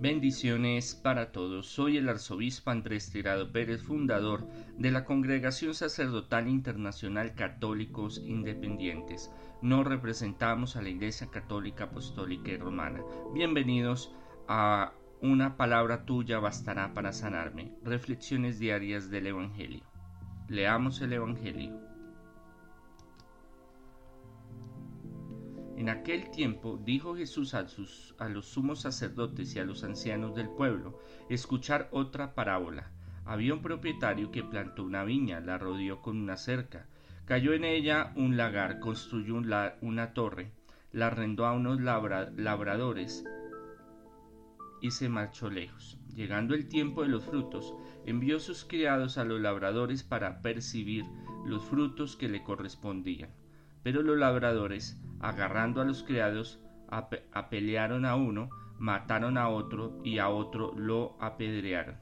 Bendiciones para todos. Soy el arzobispo Andrés Tirado Pérez, fundador de la Congregación Sacerdotal Internacional Católicos Independientes. No representamos a la Iglesia Católica Apostólica y Romana. Bienvenidos a Una palabra tuya bastará para sanarme. Reflexiones diarias del Evangelio. Leamos el Evangelio. En aquel tiempo dijo Jesús a, los sumos sacerdotes y a los ancianos del pueblo, escuchar otra parábola. Había un propietario que plantó una viña, la rodeó con una cerca, cayó en ella un lagar, construyó una torre, la arrendó a unos labradores y se marchó lejos. Llegando el tiempo de los frutos, envió sus criados a los labradores para percibir los frutos que le correspondían. Pero los labradores, agarrando a los criados, apelearon a uno, mataron a otro y a otro lo apedrearon.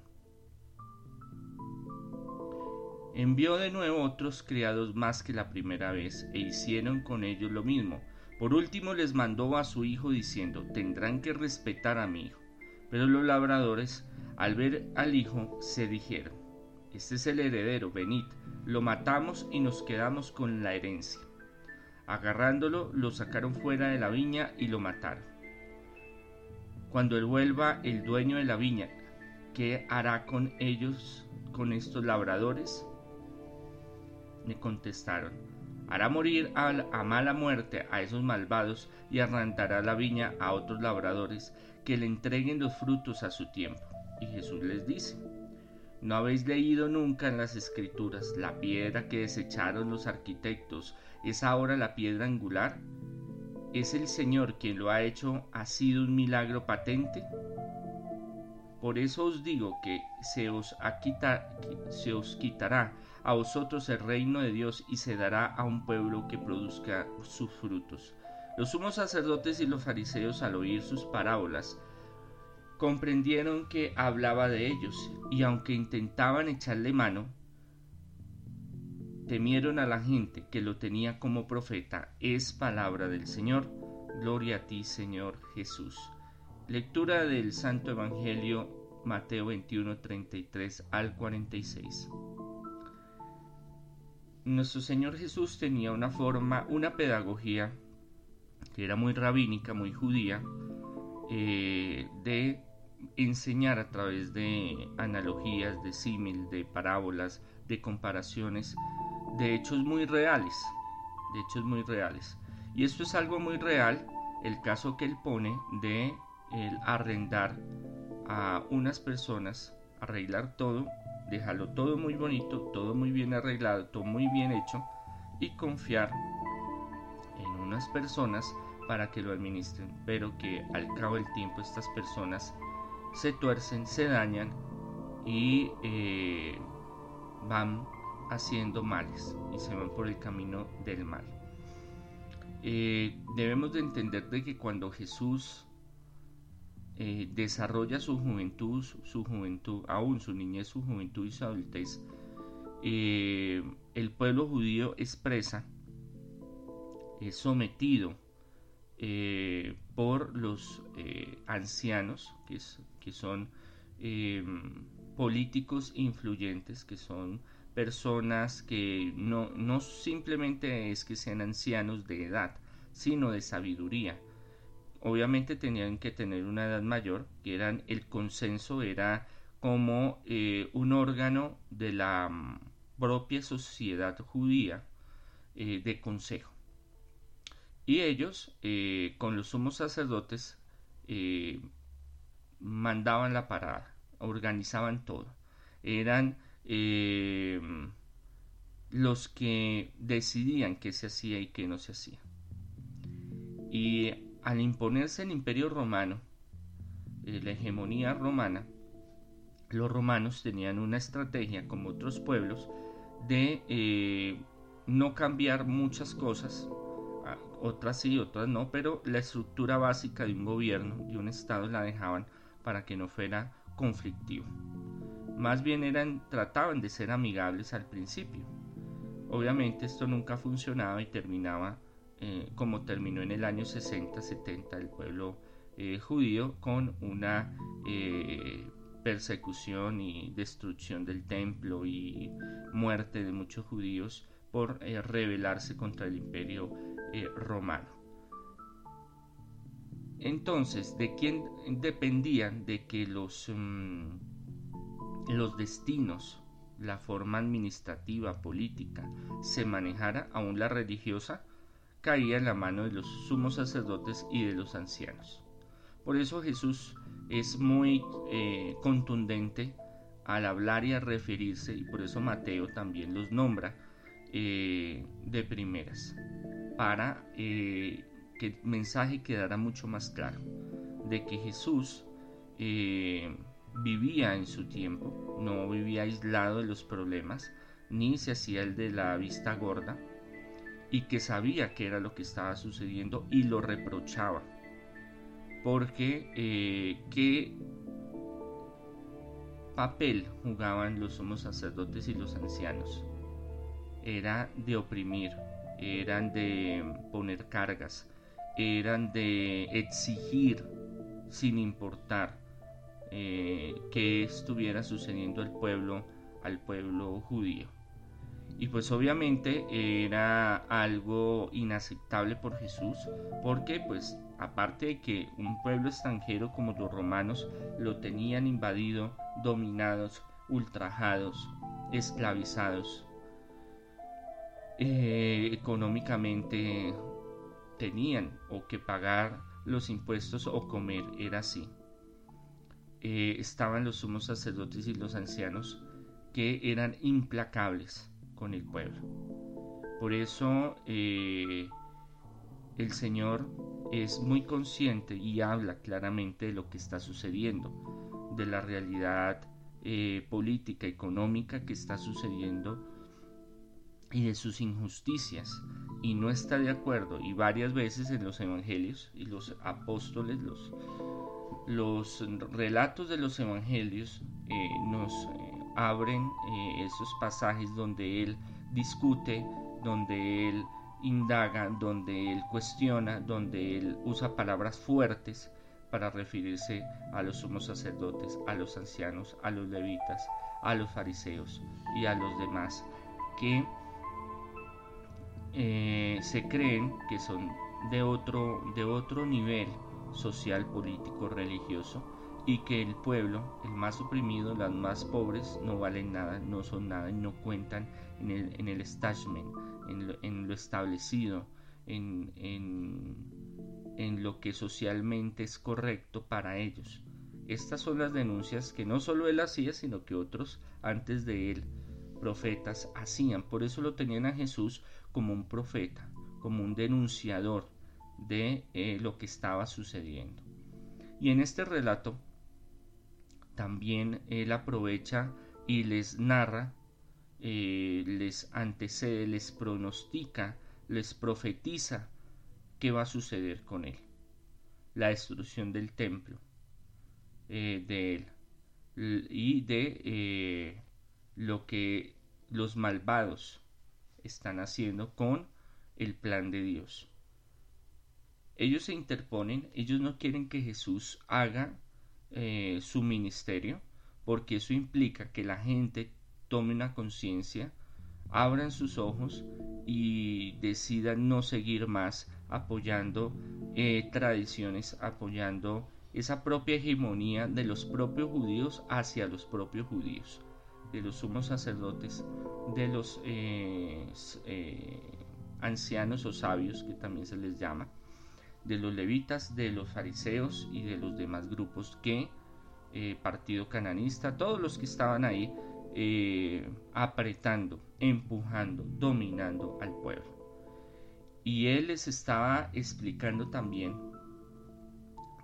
Envió de nuevo otros criados más que la primera vez e hicieron con ellos lo mismo. Por último les mandó a su hijo diciendo, tendrán que respetar a mi hijo. Pero los labradores, al ver al hijo, se dijeron, este es el heredero, venid, lo matamos y nos quedamos con la herencia. Agarrándolo, lo sacaron fuera de la viña y lo mataron. Cuando él vuelva el dueño de la viña, ¿qué hará con ellos, con estos labradores? Me contestaron, hará morir a, a mala muerte a esos malvados y arrancará la viña a otros labradores que le entreguen los frutos a su tiempo. Y Jesús les dice, ¿No habéis leído nunca en las escrituras la piedra que desecharon los arquitectos es ahora la piedra angular? ¿Es el Señor quien lo ha hecho ha sido un milagro patente? Por eso os digo que se os, se os quitará a vosotros el reino de Dios y se dará a un pueblo que produzca sus frutos. Los sumos sacerdotes y los fariseos al oír sus parábolas comprendieron que hablaba de ellos, y aunque intentaban echarle mano, temieron a la gente que lo tenía como profeta. Es palabra del Señor. Gloria a ti, Señor Jesús. Lectura del Santo Evangelio Mateo 21, 33 al 46. Nuestro Señor Jesús tenía una forma, una pedagogía que era muy rabínica, muy judía, eh, de enseñar a través de analogías, de símil, de parábolas, de comparaciones, de hechos muy reales, de hechos muy reales. Y esto es algo muy real, el caso que él pone de arrendar a unas personas, arreglar todo, dejarlo todo muy bonito, todo muy bien arreglado, todo muy bien hecho y confiar en unas personas para que lo administren, pero que al cabo del tiempo estas personas se tuercen, se dañan y eh, van haciendo males y se van por el camino del mal. Eh, debemos de entender de que cuando Jesús eh, desarrolla su juventud, su, juventud, aún su niñez, su juventud y su adultez, el pueblo judío expresa, es sometido por los ancianos, que son em, políticos influyentes, que son personas que no, no simplemente es que sean ancianos de edad, sino de sabiduría. Obviamente tenían que tener una edad mayor, que eran el consenso era como eh, un órgano de la mm, propia sociedad judía eh, de consejo. Y ellos, eh, con los sumos sacerdotes, mandaban la parada, organizaban todo. Eran eh, los que decidían qué se hacía y qué no se hacía. Y al imponerse el imperio romano, eh, la hegemonía romana, los romanos tenían una estrategia, como otros pueblos, de eh, no cambiar muchas cosas, otras sí, otras no, pero la estructura básica de un gobierno, de un estado, la dejaban para que no fuera conflictivo. Más bien eran, trataban de ser amigables al principio. Obviamente esto nunca funcionaba y terminaba eh, como terminó en el año 60-70 el pueblo eh, judío con una eh, persecución y destrucción del templo y muerte de muchos judíos por rebelarse contra el imperio eh, romano. Entonces, ¿de quién dependían de que los, mm, los destinos, la forma administrativa, política, se manejara, aún la religiosa, caía en la mano de los sumos sacerdotes y de los ancianos. Por eso Jesús es muy eh, contundente al hablar y a referirse, y por eso Mateo también los nombra eh, de primeras, para eh, que el mensaje quedara mucho más claro, de que Jesús vivía en su tiempo, no vivía aislado de los problemas, ni se hacía el de la vista gorda, y que sabía que era lo que estaba sucediendo y lo reprochaba porque eh, qué papel jugaban los sumos sacerdotes y los ancianos. Era de oprimir, eran de poner cargas, eran de exigir sin importar eh, qué estuviera sucediendo al pueblo, al pueblo judío. Y pues obviamente era algo inaceptable por Jesús, porque pues aparte de que un pueblo extranjero como los romanos lo tenían invadido, dominados, ultrajados, esclavizados, eh, económicamente tenían o que pagar los impuestos o comer, era así. Eh, estaban los sumos sacerdotes y los ancianos que eran implacables con el pueblo. Por eso eh, el Señor es muy consciente y habla claramente de lo que está sucediendo, de la realidad eh, política, económica que está sucediendo y de sus injusticias y no está de acuerdo y varias veces en los evangelios y los apóstoles los los relatos de los evangelios eh, nos abren eh, esos pasajes donde él discute, donde él indaga, donde él cuestiona, donde él usa palabras fuertes para referirse a los sumos sacerdotes, a los ancianos, a los levitas, a los fariseos y a los demás que eh, se creen que son de otro, de otro nivel social, político, religioso y que el pueblo, el más oprimido, las más pobres, no valen nada, no son nada y no cuentan en el, en el establishment, en lo, establecido, en, en, en lo que socialmente es correcto para ellos. Estas son las denuncias que no solo él hacía, sino que otros antes de él, profetas, hacían. Por eso lo tenían a Jesús como un profeta, como un denunciador de eh, lo que estaba sucediendo. Y en este relato también él aprovecha y les narra, eh, les antecede, les pronostica, les profetiza qué va a suceder con él. La destrucción del templo eh, de él y de lo que los malvados están haciendo con el plan de Dios. Ellos se interponen, ellos no quieren que Jesús haga eh, su ministerio, porque eso implica que la gente tome una conciencia, abran sus ojos y decidan no seguir más apoyando eh, tradiciones, apoyando esa propia hegemonía de los propios judíos hacia los propios judíos, de los sumos sacerdotes, de los eh, ancianos o sabios que también se les llama, de los levitas, de los fariseos y de los demás grupos que, eh, partido cananista, todos los que estaban ahí eh, apretando, empujando, dominando al pueblo. Y él les estaba explicando también,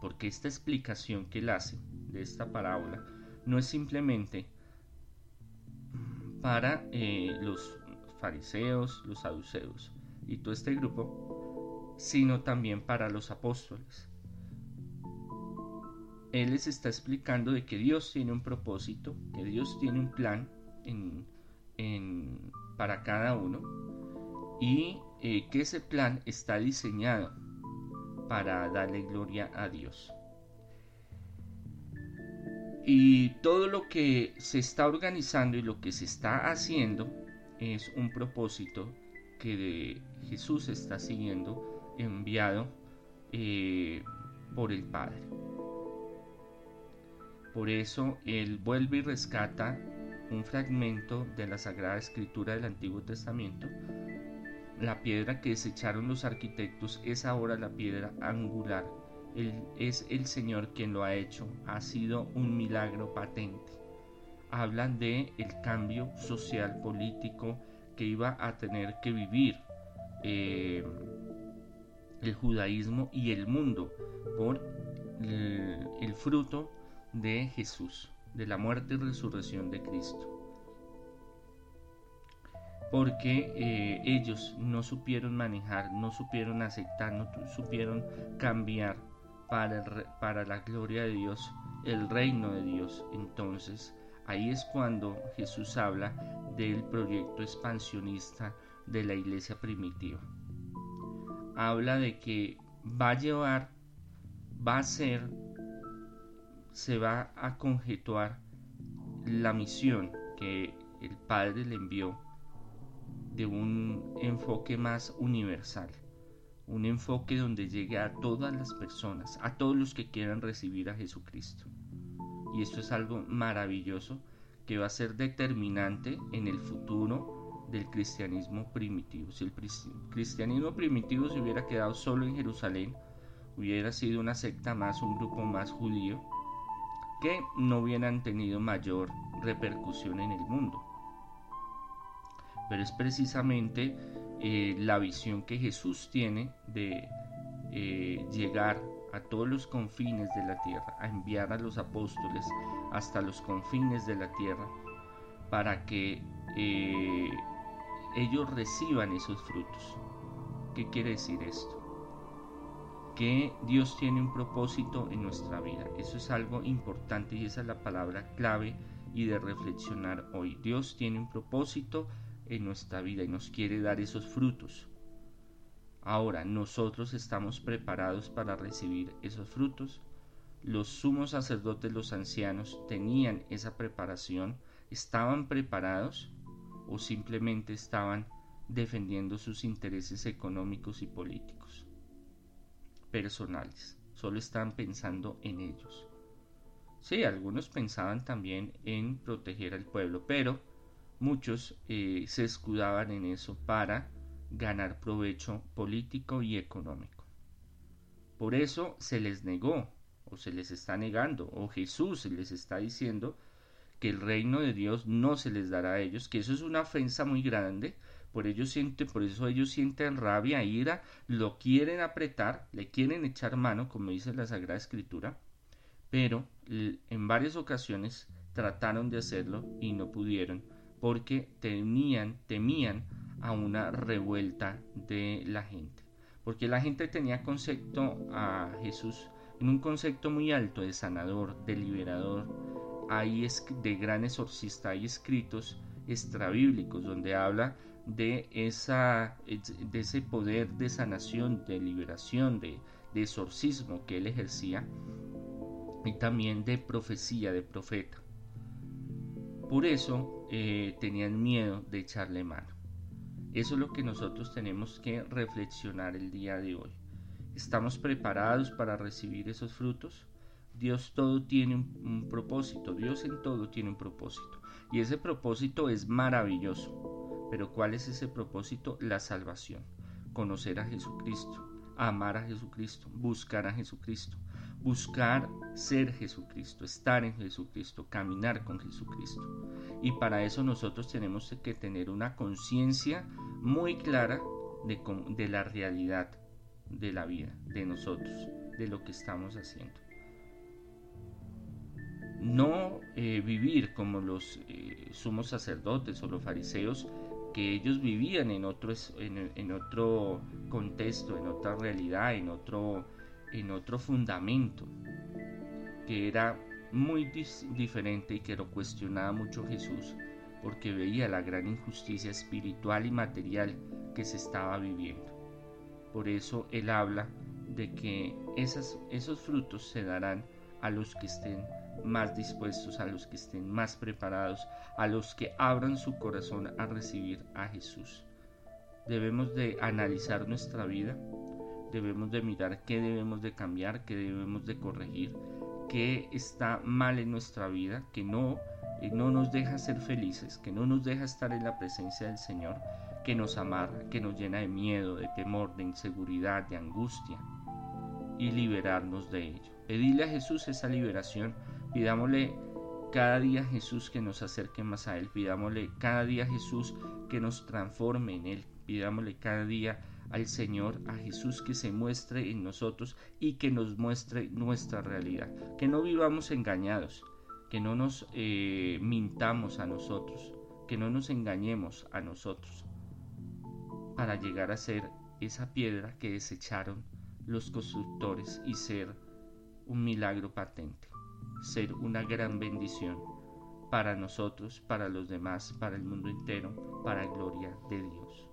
porque esta explicación que él hace de esta parábola no es simplemente para eh, los fariseos, los saduceos y todo este grupo, sino también para los apóstoles. Él les está explicando de que Dios tiene un propósito, que Dios tiene un plan para cada uno y eh, que ese plan está diseñado para darle gloria a Dios. Y todo lo que se está organizando y lo que se está haciendo es un propósito que Jesús está siguiendo enviado eh, por el Padre. Por eso Él vuelve y rescata un fragmento de la Sagrada Escritura del Antiguo Testamento. La piedra que desecharon los arquitectos es ahora la piedra angular. Él, es el Señor quien lo ha hecho. Ha sido un milagro patente. Hablan de el cambio social político que iba a tener que vivir eh, el judaísmo y el mundo por el fruto de Jesús de la muerte y resurrección de Cristo. Porque eh, ellos no supieron manejar, no supieron aceptar, no supieron cambiar para, la gloria de Dios, el reino de Dios. Entonces, ahí es cuando Jesús habla del proyecto expansionista de la iglesia primitiva. Habla de que va a llevar, va a ser se va a conjetuar la misión que el Padre le envió de un enfoque más universal, un enfoque donde llegue a todas las personas, a todos los que quieran recibir a Jesucristo. Y esto es algo maravilloso que va a ser determinante en el futuro del cristianismo primitivo. Si el cristianismo primitivo se hubiera quedado solo en Jerusalén, hubiera sido una secta más, un grupo más judío, que no hubieran tenido mayor repercusión en el mundo. Pero es precisamente eh, la visión que Jesús tiene de eh, llegar a todos los confines de la tierra, a enviar a los apóstoles hasta los confines de la tierra, para que eh, ellos reciban esos frutos. ¿Qué quiere decir esto? que Dios tiene un propósito en nuestra vida. Eso es algo importante y esa es la palabra clave y de reflexionar hoy. Dios tiene un propósito en nuestra vida y nos quiere dar esos frutos. Ahora, nosotros estamos preparados para recibir esos frutos. Los sumos sacerdotes, los ancianos, tenían esa preparación, estaban preparados o simplemente estaban defendiendo sus intereses económicos y políticos personales, solo están pensando en ellos. Sí, algunos pensaban también en proteger al pueblo, pero muchos eh, se escudaban en eso para ganar provecho político y económico. Por eso se les negó, o se les está negando, o Jesús les está diciendo que el reino de Dios no se les dará a ellos, que eso es una ofensa muy grande, por, ellos por eso ellos sienten rabia, ira, lo quieren apretar, le quieren echar mano, como dice la Sagrada Escritura, pero en varias ocasiones trataron de hacerlo y no pudieron, porque temían, temían a una revuelta de la gente. Porque la gente tenía concepto a Jesús en un concepto muy alto de sanador, de liberador. Hay de gran exorcista, hay escritos extrabíblicos donde habla de, esa, de ese poder de sanación, de liberación, de, exorcismo que él ejercía y también de profecía, de profeta. Por eso eh, tenían miedo de echarle mano. Eso es lo que nosotros tenemos que reflexionar el día de hoy. ¿Estamos preparados para recibir esos frutos? Dios todo tiene un propósito, Dios en todo tiene un propósito. Y ese propósito es maravilloso. Pero ¿cuál es ese propósito? La salvación. Conocer a Jesucristo, amar a Jesucristo, buscar a Jesucristo, buscar ser Jesucristo, estar en Jesucristo, caminar con Jesucristo. Y para eso nosotros tenemos que tener una conciencia muy clara de, la realidad de la vida, de nosotros, de lo que estamos haciendo. No eh, vivir como los eh, sumos sacerdotes o los fariseos que ellos vivían en otro, en, otro contexto, en otra realidad, en otro, en otro fundamento, que era muy diferente y que lo cuestionaba mucho Jesús, porque veía la gran injusticia espiritual y material que se estaba viviendo. Por eso él habla de que esos frutos se darán a los que estén más dispuestos, a los que estén más preparados, a los que abran su corazón a recibir a Jesús. Debemos de analizar nuestra vida, debemos de mirar qué debemos de cambiar, qué debemos de corregir, qué está mal en nuestra vida, que no, eh, no nos deja ser felices, que no nos deja estar en la presencia del Señor, que nos amarra, que nos llena de miedo, de temor, de inseguridad, de angustia, y liberarnos de ello. Pedirle a Jesús esa liberación, pidámosle cada día Jesús que nos acerque más a Él, pidámosle cada día Jesús que nos transforme en Él, pidámosle cada día al Señor, a Jesús que se muestre en nosotros y que nos muestre nuestra realidad. Que no vivamos engañados, que no nos eh, mintamos a nosotros, que no nos engañemos a nosotros para llegar a ser esa piedra que desecharon los constructores y ser un milagro patente, ser una gran bendición para nosotros, para los demás, para el mundo entero, para gloria de Dios.